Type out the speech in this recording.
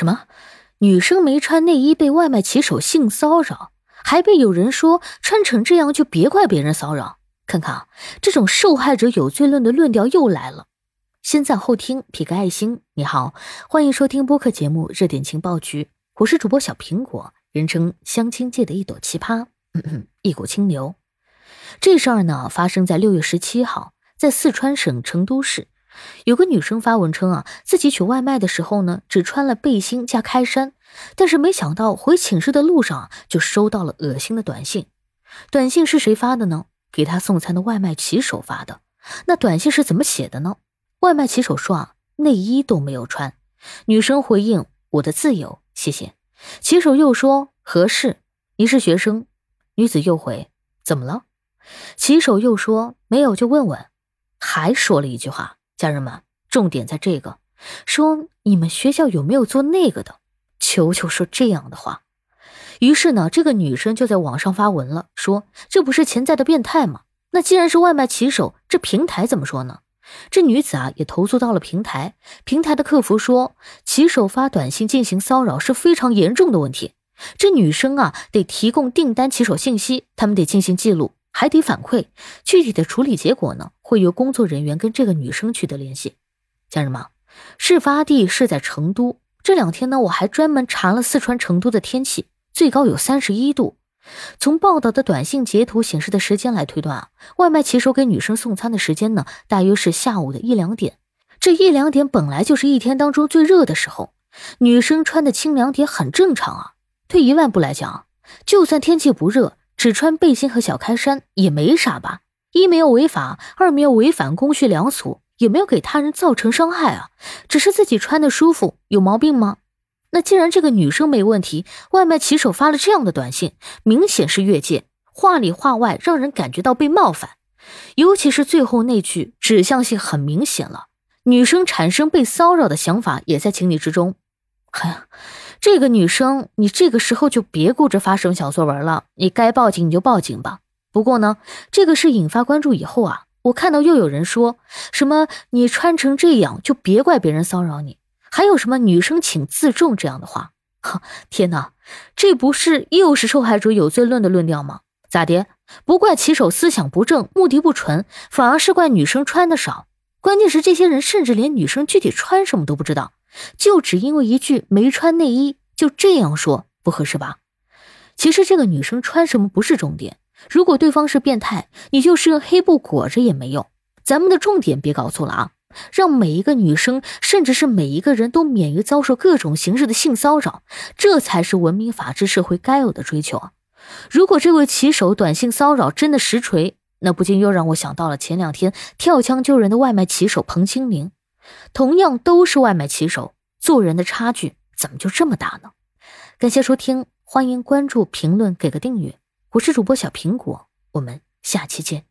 什么？女生没穿内衣被外卖骑手性骚扰，还被有人说穿成这样就别怪别人骚扰？看看啊，这种受害者有罪论的论调又来了。先赞后听，提个爱心。你好，欢迎收听播客节目《热点情报局》，我是主播小苹果，人称相亲界的一朵奇葩，一股清流。这事儿呢，发生在六月十七号，在四川省成都市，有个女生发文称啊，自己取外卖的时候呢，只穿了背心加开衫，但是没想到回寝室的路上就收到了恶心的短信。短信是谁发的呢？给她送餐的外卖骑手发的。那短信是怎么写的呢？外卖骑手说啊，内衣都没有穿。女生回应：“我的自由，谢谢。”骑手又说：“合适。”你是学生？女子又回：“怎么了？”骑手又说：“没有，就问问。”还说了一句话：“家人们，重点在这个，说你们学校有没有做那个的？求求说这样的话。”于是呢，这个女生就在网上发文了，说：“这不是潜在的变态吗？那既然是外卖骑手，这平台怎么说呢？”这女子啊也投诉到了平台，平台的客服说，骑手发短信进行骚扰是非常严重的问题。这女生啊得提供订单骑手信息，他们得进行记录，还得反馈。具体的处理结果呢，会由工作人员跟这个女生取得联系。家人们，事发地是在成都。这两天呢，我还专门查了四川成都的天气，最高有三十一度。从报道的短信截图显示的时间来推断啊，外卖骑手给女生送餐的时间呢，大约是下午的一两点。这一两点本来就是一天当中最热的时候，女生穿的清凉点很正常啊。退一万步来讲，就算天气不热，只穿背心和小开衫也没啥吧？一没有违法，二没有违反公序良俗，也没有给他人造成伤害啊，只是自己穿的舒服，有毛病吗？那既然这个女生没问题，外卖骑手发了这样的短信，明显是越界，话里话外让人感觉到被冒犯，尤其是最后那句指向性很明显了，女生产生被骚扰的想法也在情理之中。哎呀，这个女生，你这个时候就别顾着发什么小作文了，你该报警你就报警吧。不过呢，这个事引发关注以后啊，我看到又有人说什么你穿成这样就别怪别人骚扰你。还有什么女生请自重这样的话？哈，天哪，这不是又是受害者有罪论的论调吗？咋的？不怪骑手思想不正、目的不纯，反而是怪女生穿的少。关键是这些人甚至连女生具体穿什么都不知道，就只因为一句没穿内衣就这样说，不合适吧？其实这个女生穿什么不是重点，如果对方是变态，你就是用黑布裹着也没用。咱们的重点别搞错了啊！让每一个女生，甚至是每一个人都免于遭受各种形式的性骚扰，这才是文明法治社会该有的追求啊！如果这位骑手短信骚扰真的实锤，那不禁又让我想到了前两天跳枪救人的外卖骑手彭清明。同样都是外卖骑手，做人的差距怎么就这么大呢？感谢收听，欢迎关注、评论、给个订阅。我是主播小苹果，我们下期见。